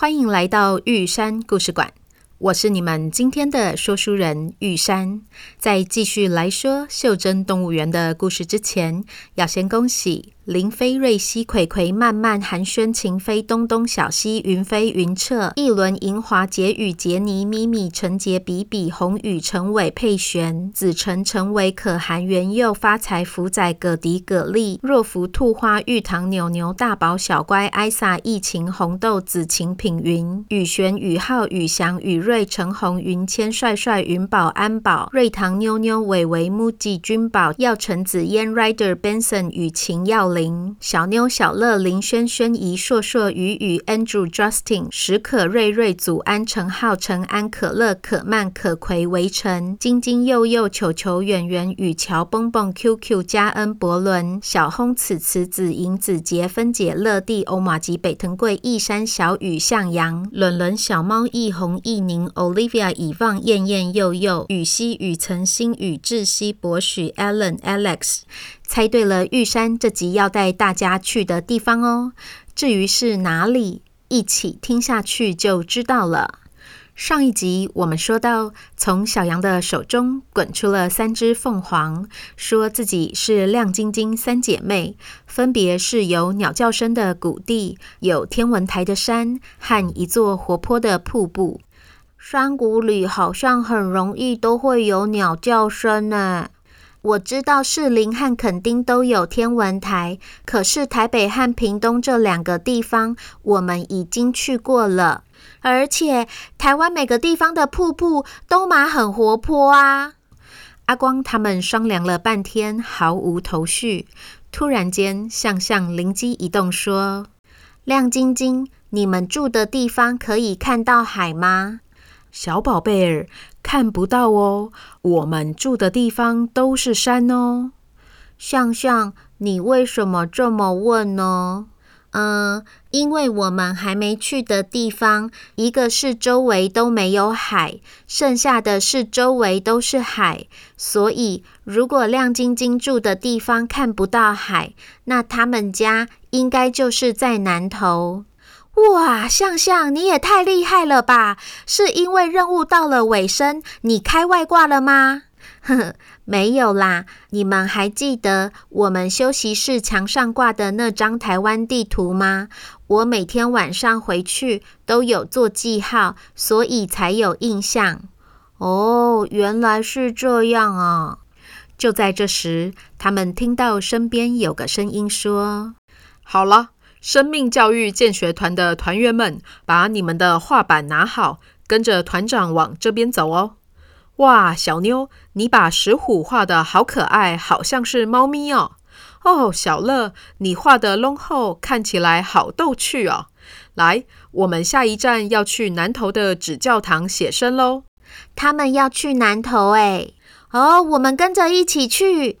欢迎来到玉山故事馆。我是你们今天的说书人玉山。在继续来说袖珍动物园的故事之前，要先恭喜。林飞、瑞希、葵葵、曼曼、寒暄、秦飞、东东、小西、云飞、云彻、一轮、银华、杰宇、杰尼、咪咪、陈杰、比比、宏宇、陈伟、佩璇、子晨、陈伟、可涵、元佑、发财、福仔、葛迪、葛丽、若福、兔花、玉堂、牛牛、大宝、小乖、艾萨、疫情、红豆、子晴、品云、宇璇、宇浩、宇翔、宇瑞、陈红、云谦、帅帅、云宝、安宝、瑞堂、妞妞、伟伟、木吉、君宝、耀成、紫嫣、Rider、Benson、雨晴、耀林、小妞、小乐、林轩、轩怡、硕硕、雨雨、Andrew、Justin、史可、瑞瑞、祖安、陈浩、陈安、可乐、可曼、可葵、围城、晶晶、佑佑、球球、远远、雨乔、蹦蹦、QQ、嘉恩、伯伦、小轰、此慈、子莹、子杰、芬姐、乐蒂、欧玛吉、北藤贵、一山、小雨、向阳、伦伦、小猫、易红、易宁、Olivia、以望、燕燕、佑佑、雨熙、雨晨、星雨、志熙、博许、Allen、Alex。猜对了，玉山这集要带大家去的地方哦。至于是哪里，一起听下去就知道了。上一集我们说到，从小羊的手中滚出了三只凤凰，说自己是亮晶晶三姐妹，分别是有鸟叫声的谷地，有天文台的山和一座活泼的瀑布。山谷里好像很容易都会有鸟叫声呢。我知道士林和垦丁都有天文台，可是台北和屏东这两个地方我们已经去过了，而且台湾每个地方的瀑布都嘛很活泼啊。阿光他们商量了半天，毫无头绪。突然间，向向灵机一动说：“亮晶晶，你们住的地方可以看到海吗？”小宝贝儿。看不到哦，我们住的地方都是山哦。向向，你为什么这么问呢？嗯，因为我们还没去的地方，一个是周围都没有海，剩下的是周围都是海。所以，如果亮晶晶住的地方看不到海，那他们家应该就是在南头。哇，向向，你也太厉害了吧！是因为任务到了尾声，你开外挂了吗？呵呵，没有啦。你们还记得我们休息室墙上挂的那张台湾地图吗？我每天晚上回去都有做记号，所以才有印象。哦，原来是这样啊！就在这时，他们听到身边有个声音说：“好了。”生命教育建学团的团员们，把你们的画板拿好，跟着团长往这边走哦。哇，小妞，你把石虎画得好可爱，好像是猫咪哦。哦，小乐，你画的龙后看起来好逗趣哦。来，我们下一站要去南头的纸教堂写生喽。他们要去南投诶。哦，我们跟着一起去。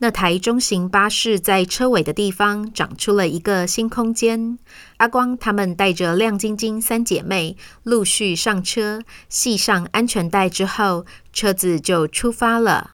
那台中型巴士在车尾的地方长出了一个新空间。阿光他们带着亮晶晶三姐妹陆续上车，系上安全带之后，车子就出发了。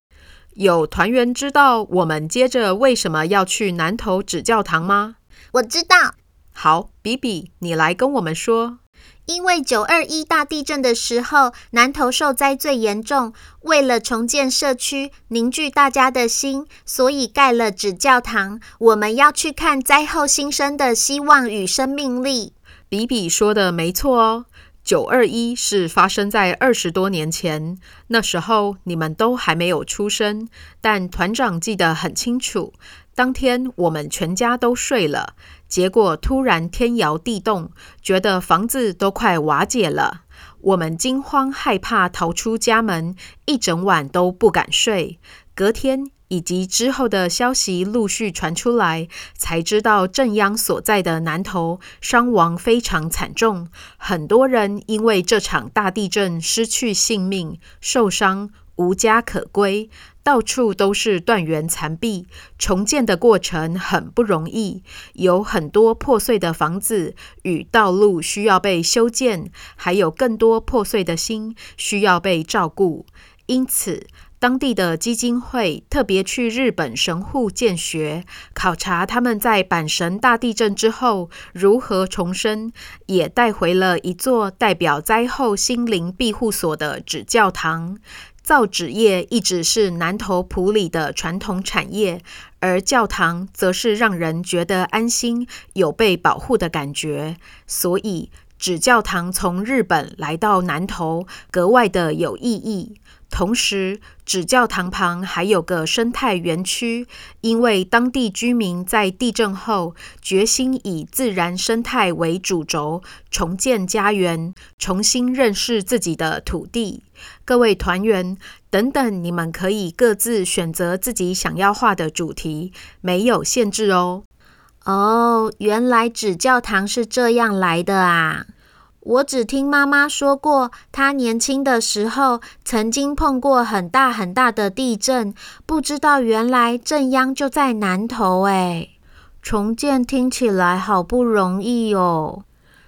有团员知道我们接着为什么要去南投纸教堂吗？我知道。好，比比，你来跟我们说。因为九二一大地震的时候，南投受灾最严重。为了重建社区，凝聚大家的心，所以盖了纸教堂。我们要去看灾后新生的希望与生命力。比比说的没错哦，九二一是发生在二十多年前，那时候你们都还没有出生，但团长记得很清楚。当天我们全家都睡了，结果突然天摇地动，觉得房子都快瓦解了。我们惊慌害怕，逃出家门，一整晚都不敢睡。隔天，以及之后的消息陆续传出来，才知道震央所在的南投伤亡非常惨重，很多人因为这场大地震失去性命、受伤、无家可归，到处都是断垣残壁，重建的过程很不容易，有很多破碎的房子与道路需要被修建，还有更多破碎的心需要被照顾，因此，当地的基金会特别去日本神户见学，考察他们在阪神大地震之后如何重生，也带回了一座代表灾后心灵庇护所的纸教堂。造纸业一直是南投埔里的传统产业，而教堂则是让人觉得安心、有被保护的感觉，所以纸教堂从日本来到南投格外的有意义。同时，纸教堂旁还有个生态园区，因为当地居民在地震后决心以自然生态为主轴，重建家园，重新认识自己的土地。各位团员，等等，你们可以各自选择自己想要画的主题，没有限制哦。哦，原来纸教堂是这样来的啊！我只听妈妈说过，她年轻的时候曾经碰过很大很大的地震，不知道原来震央就在南头哎。重建听起来好不容易哦。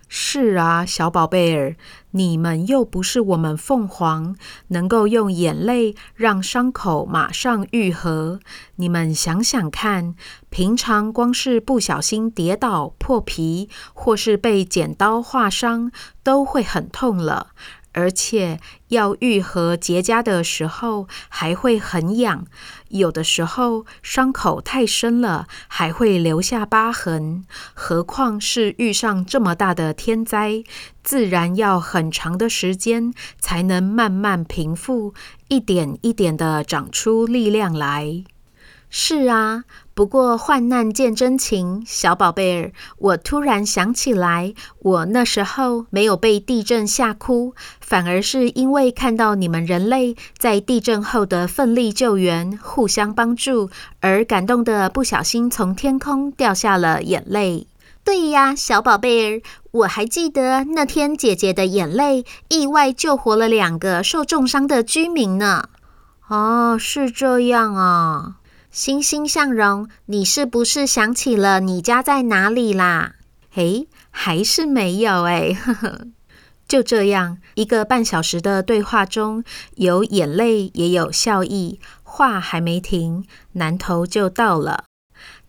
是啊，小宝贝儿，你们又不是我们凤凰，能够用眼泪让伤口马上愈合。你们想想看，平常光是不小心跌倒破皮，或是被剪刀划伤，都会很痛了。而且要愈合结痂的时候还会很痒，有的时候伤口太深了还会留下疤痕。何况是遇上这么大的天灾，自然要很长的时间才能慢慢平复，一点一点的长出力量来。是啊，不过患难见真情，小宝贝儿，我突然想起来，我那时候没有被地震吓哭，反而是因为看到你们人类在地震后的奋力救援、互相帮助，而感动得不小心从天空掉下了眼泪。对呀，小宝贝儿，我还记得那天姐姐的眼泪意外救活了两个受重伤的居民呢。哦，是这样啊。欣欣向荣，你是不是想起了你家在哪里啦？嘿，还是没有哎，呵呵。就这样，一个半小时的对话中，有眼泪，也有笑意。话还没停，南头就到了。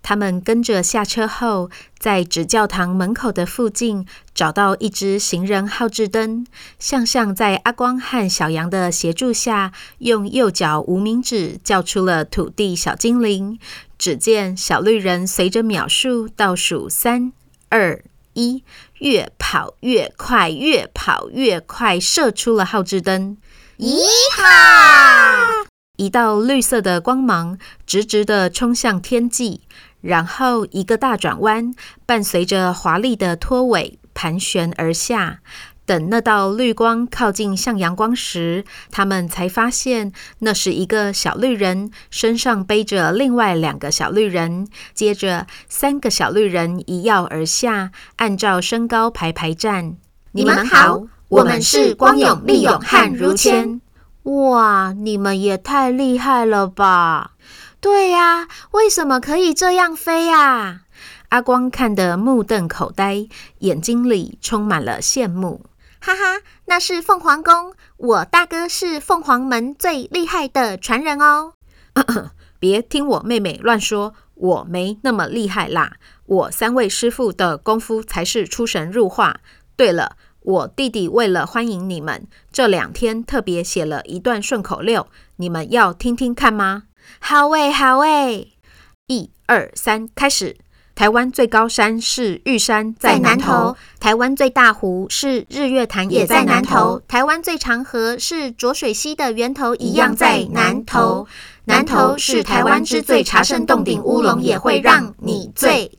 他们跟着下车后，在纸教堂门口的附近找到一只行人号志灯。向向在阿光和小羊的协助下，用右脚无名指叫出了土地小精灵。只见小绿人随着秒数倒数三二一，越跑越快，越跑越快，射出了号志灯。咦哈！一道绿色的光芒直直地冲向天际。然后一个大转弯，伴随着华丽的拖尾盘旋而下。等那道绿光靠近向阳光时，他们才发现那是一个小绿人，身上背着另外两个小绿人。接着，三个小绿人一跃而下，按照身高排排站。你们好，我们是光勇、力勇和如谦。哇，你们也太厉害了吧！对呀，为什么可以这样飞呀？阿光看得目瞪口呆，眼睛里充满了羡慕。哈哈，那是凤凰宫，我大哥是凤凰门最厉害的传人哦。别听我妹妹乱说，我没那么厉害啦。我三位师傅的功夫才是出神入化。对了，我弟弟为了欢迎你们，这两天特别写了一段顺口溜，你们要听听看吗？好喂，好喂，一二三，开始！台湾最高山是玉山，在南投；台湾最大湖是日月潭，也在南投；台湾最长河是浊水溪的源头，一样在南投。南投是台湾之最，茶圣洞顶乌龙也会让你醉。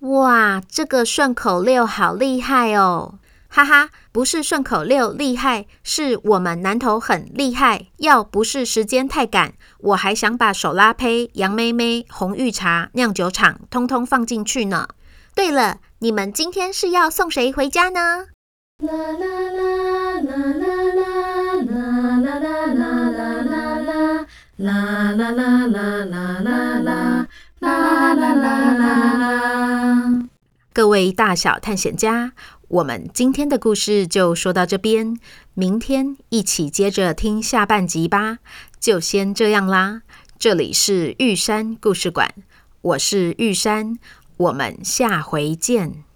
哇，这个顺口溜好厉害哦！哈哈，不是顺口溜厉害，是我们南投很厉害。要不是时间太赶，我还想把手拉胚、杨妹妹、红玉茶、酿酒厂通通放进去呢。对了，你们今天是要送谁回家呢？啦啦啦啦啦啦啦啦啦啦啦啦。啦啦啦啦啦啦啦啦啦啦啦！各位大小探险家，我们今天的故事就说到这边，明天一起接着听下半集吧。就先这样啦，这里是玉山故事馆，我是玉山，我们下回见。